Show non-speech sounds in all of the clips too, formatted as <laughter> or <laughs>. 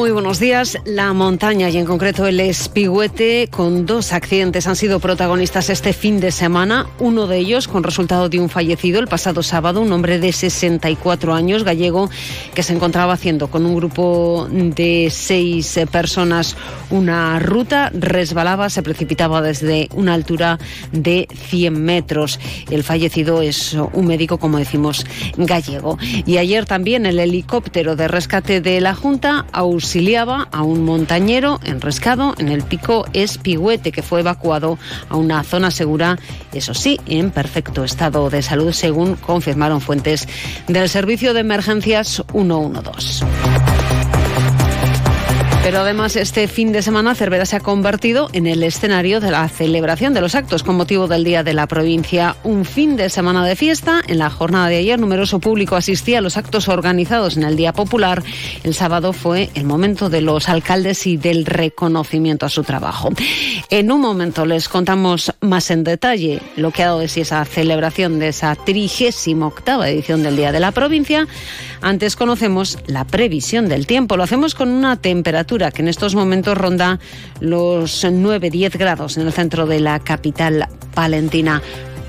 Muy buenos días. La montaña y en concreto el Espigüete con dos accidentes han sido protagonistas este fin de semana. Uno de ellos con resultado de un fallecido el pasado sábado, un hombre de 64 años gallego que se encontraba haciendo con un grupo de seis personas una ruta, resbalaba, se precipitaba desde una altura de 100 metros. El fallecido es un médico, como decimos, gallego. Y ayer también el helicóptero de rescate de la Junta auxiliaba a un montañero enrescado en el pico Espigüete que fue evacuado a una zona segura, eso sí, en perfecto estado de salud, según confirmaron fuentes del Servicio de Emergencias 112. Pero además este fin de semana Cervera se ha convertido en el escenario de la celebración de los actos con motivo del Día de la Provincia. Un fin de semana de fiesta. En la jornada de ayer numeroso público asistía a los actos organizados en el Día Popular. El sábado fue el momento de los alcaldes y del reconocimiento a su trabajo. En un momento les contamos más en detalle lo que ha dado de sí esa celebración de esa trigésima octava edición del Día de la Provincia. Antes conocemos la previsión del tiempo. Lo hacemos con una temperatura que en estos momentos ronda los 9-10 grados en el centro de la capital palentina.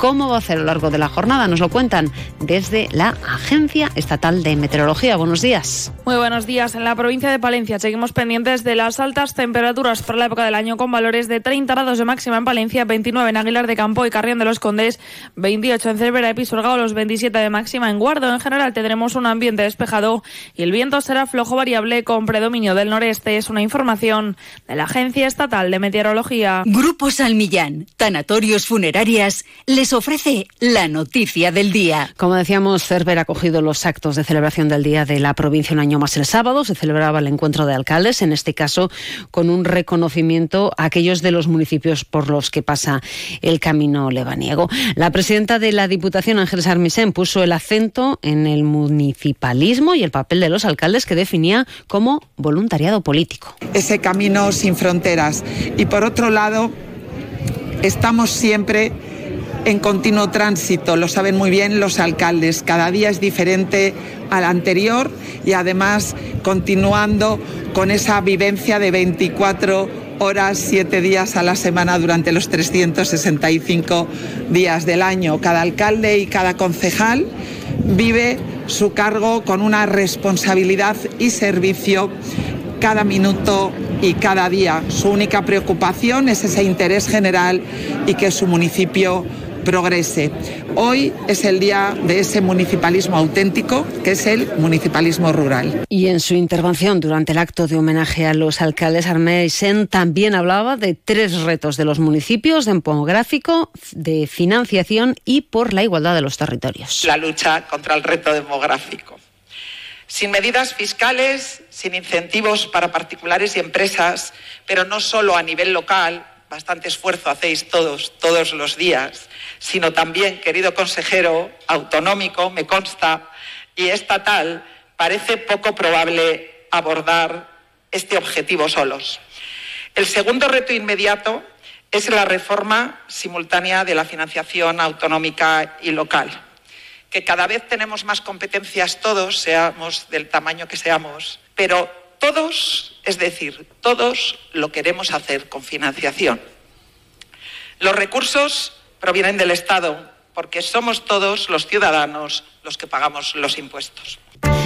¿Cómo va a ser a lo largo de la jornada? Nos lo cuentan desde la Agencia Estatal de Meteorología. Buenos días. Muy buenos días. En la provincia de Palencia seguimos pendientes de las altas temperaturas por la época del año con valores de 30 grados de máxima en Palencia, 29 en Aguilar de Campo y Carrión de los Condes, 28 en Cervera y Pisuerga, los 27 de máxima en Guardo. En general tendremos un ambiente despejado y el viento será flojo variable con predominio del noreste. Es una información de la Agencia Estatal de Meteorología. Grupo Salmillán, Tanatorios Funerarias, les ofrece la noticia del día. Como decíamos, Cervera ha cogido los actos de celebración del Día de la Provincia un año más el sábado. Se celebraba el encuentro de alcaldes, en este caso con un reconocimiento a aquellos de los municipios por los que pasa el camino lebaniego. La presidenta de la Diputación, Ángeles Armisen, puso el acento en el municipalismo y el papel de los alcaldes que definía como voluntariado político. Ese camino sin fronteras. Y por otro lado, estamos siempre en continuo tránsito, lo saben muy bien los alcaldes. Cada día es diferente al anterior y además continuando con esa vivencia de 24 horas, 7 días a la semana durante los 365 días del año. Cada alcalde y cada concejal vive su cargo con una responsabilidad y servicio cada minuto y cada día. Su única preocupación es ese interés general y que su municipio progrese. Hoy es el día de ese municipalismo auténtico, que es el municipalismo rural. Y en su intervención durante el acto de homenaje a los alcaldes, Armeisen también hablaba de tres retos de los municipios, demográfico, de financiación y por la igualdad de los territorios. La lucha contra el reto demográfico. Sin medidas fiscales, sin incentivos para particulares y empresas, pero no solo a nivel local, bastante esfuerzo hacéis todos, todos los días, sino también, querido consejero, autonómico, me consta, y estatal, parece poco probable abordar este objetivo solos. El segundo reto inmediato es la reforma simultánea de la financiación autonómica y local, que cada vez tenemos más competencias todos, seamos del tamaño que seamos, pero todos, es decir, todos lo queremos hacer con financiación. Los recursos provienen del Estado, porque somos todos los ciudadanos los que pagamos los impuestos.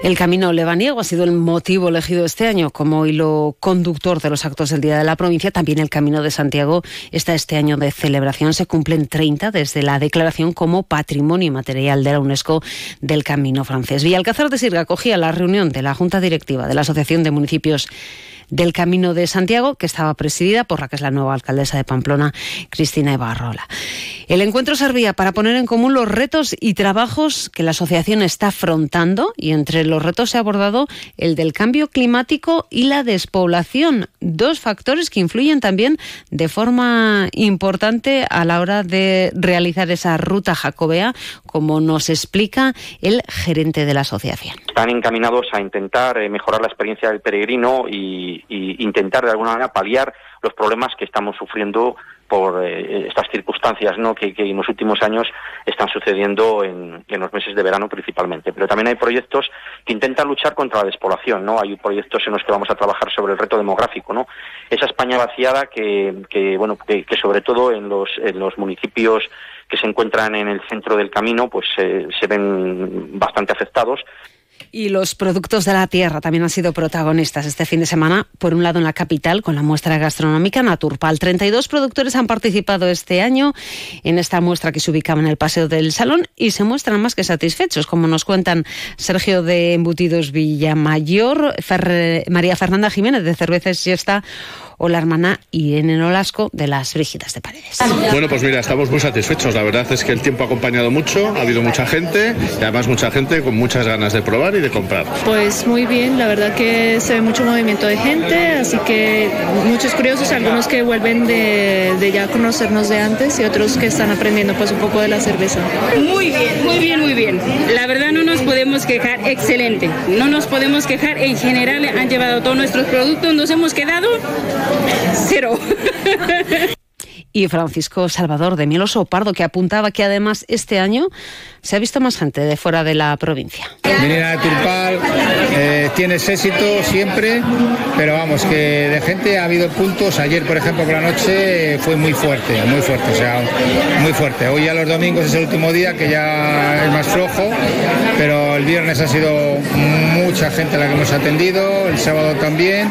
El camino lebaniego ha sido el motivo elegido este año como hilo conductor de los actos del Día de la Provincia. También el Camino de Santiago está este año de celebración. Se cumplen 30 desde la declaración como Patrimonio Material de la UNESCO del Camino francés. Villalcázar de Sirga acogía la reunión de la Junta Directiva de la Asociación de Municipios del Camino de Santiago, que estaba presidida por la que es la nueva alcaldesa de Pamplona, Cristina Ibarrola. El encuentro servía para poner en común los retos y trabajos que la asociación está afrontando y entre los retos se ha abordado el del cambio climático y la despoblación, dos factores que influyen también de forma importante a la hora de realizar esa ruta jacobea, como nos explica el gerente de la asociación. Están encaminados a intentar eh, mejorar la experiencia del peregrino y intentar de alguna manera paliar los problemas que estamos sufriendo por eh, estas circunstancias ¿no? que, en los últimos años están sucediendo en, los meses de verano principalmente. Pero también hay proyectos que intentan luchar contra la despoblación. ¿no? Hay proyectos en los que vamos a trabajar sobre el reto demográfico. ¿no? Esa España vaciada que, que bueno, que, sobre todo en los, en los municipios que se encuentran en el centro del camino pues eh, se ven bastante afectados. Y los productos de la tierra también han sido protagonistas este fin de semana, por un lado en la capital con la muestra gastronómica Naturpal. 32 productores han participado este año en esta muestra que se ubicaba en el Paseo del Salón y se muestran más que satisfechos, como nos cuentan Sergio de Embutidos Villamayor, María Fernanda Jiménez de Cervezas Siesta o la hermana Irene Nolasco de las Frígidas de Paredes. Bueno, pues mira, estamos muy satisfechos. La verdad es que el tiempo ha acompañado mucho, ha habido mucha gente y además mucha gente con muchas ganas de probar y de comprar. Pues muy bien, la verdad que se ve mucho movimiento de gente, así que muchos curiosos, algunos que vuelven de, de ya conocernos de antes y otros que están aprendiendo pues un poco de la cerveza. Muy bien, muy bien, muy bien. La verdad no nos podemos quejar, excelente. No nos podemos quejar, en general han llevado todos nuestros productos, nos hemos quedado cero. <laughs> y Francisco Salvador de Mieloso Pardo, que apuntaba que además este año se ha visto más gente de fuera de la provincia. Venir a Turpal, eh, tienes éxito siempre, pero vamos, que de gente ha habido puntos. Ayer, por ejemplo, por la noche fue muy fuerte, muy fuerte, o sea, muy fuerte. Hoy a los domingos es el último día que ya es más flojo, pero el viernes ha sido mucha gente la que hemos atendido, el sábado también,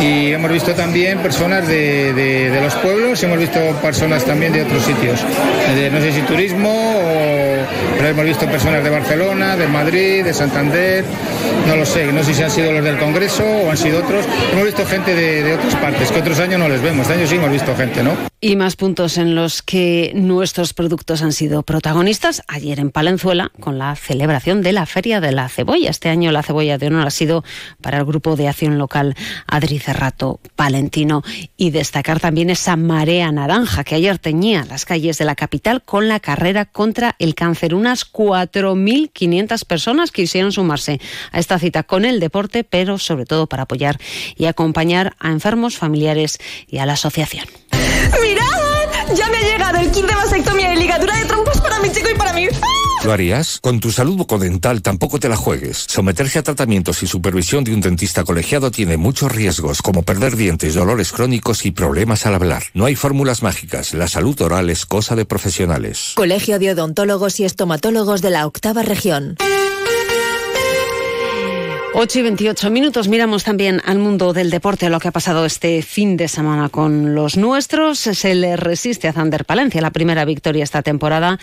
y hemos visto también personas de, de los pueblos, hemos visto personas también de otros sitios, no sé si turismo o pero hemos visto personas de Barcelona, de Madrid, de Santander, no lo sé, no sé si han sido los del Congreso o han sido otros. Hemos visto gente de, de otras partes, que otros años no les vemos. Este año sí hemos visto gente, ¿no? Y más puntos en los que nuestros productos han sido protagonistas. Ayer en Palenzuela, con la celebración de la Feria de la Cebolla. Este año la cebolla de honor ha sido para el Grupo de Acción Local Adri Cerrato Palentino. Y destacar también esa marea naranja que ayer teñía las calles de la capital con la carrera contra el cáncer unas 4.500 personas quisieron sumarse a esta cita con el deporte, pero sobre todo para apoyar y acompañar a enfermos, familiares y a la asociación. ¡Mirad! Ya me ha llegado el kit de vasectomía y ligadura de trompos para mi chico y para mí. ¿Lo harías? Con tu salud bucodental tampoco te la juegues. Someterse a tratamientos y supervisión de un dentista colegiado tiene muchos riesgos, como perder dientes, dolores crónicos y problemas al hablar. No hay fórmulas mágicas. La salud oral es cosa de profesionales. Colegio de Odontólogos y Estomatólogos de la Octava Región. 8 y 28 minutos. Miramos también al mundo del deporte, a lo que ha pasado este fin de semana con los nuestros. Se le resiste a Zander Palencia la primera victoria esta temporada.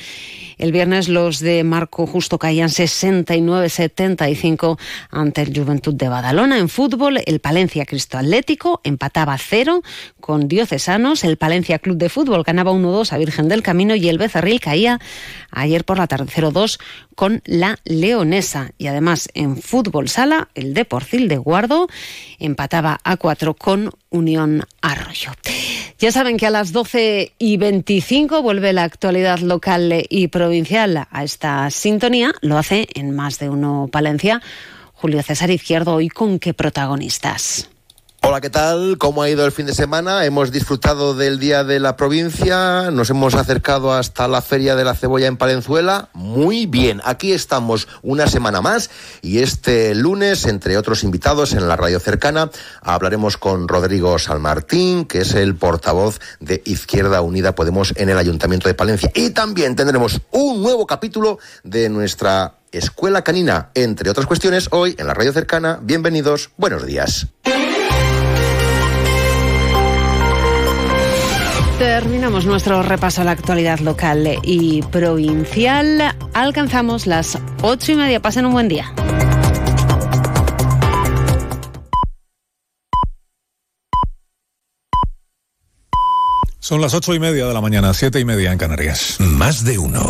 El viernes los de Marco Justo caían 69-75 ante el Juventud de Badalona. En fútbol, el Palencia Cristo Atlético empataba 0 con Diocesanos. El Palencia Club de Fútbol ganaba 1-2 a Virgen del Camino y el Becerril caía ayer por la tarde 0-2 con la Leonesa. Y además en fútbol sala, el Deporcil de Guardo empataba a 4 con Unión Arroyo. Ya saben que a las 12 y 25 vuelve la actualidad local y provincial a esta sintonía. Lo hace en más de uno Palencia. Julio César Izquierdo, ¿y con qué protagonistas? Hola, ¿qué tal? ¿Cómo ha ido el fin de semana? Hemos disfrutado del Día de la Provincia, nos hemos acercado hasta la Feria de la Cebolla en Palenzuela. Muy bien, aquí estamos una semana más y este lunes, entre otros invitados en la radio cercana, hablaremos con Rodrigo Salmartín, que es el portavoz de Izquierda Unida Podemos en el Ayuntamiento de Palencia. Y también tendremos un nuevo capítulo de nuestra escuela canina, entre otras cuestiones, hoy en la radio cercana. Bienvenidos, buenos días. Terminamos nuestro repaso a la actualidad local y provincial. Alcanzamos las ocho y media. Pasen un buen día. Son las ocho y media de la mañana, siete y media en Canarias. Más de uno.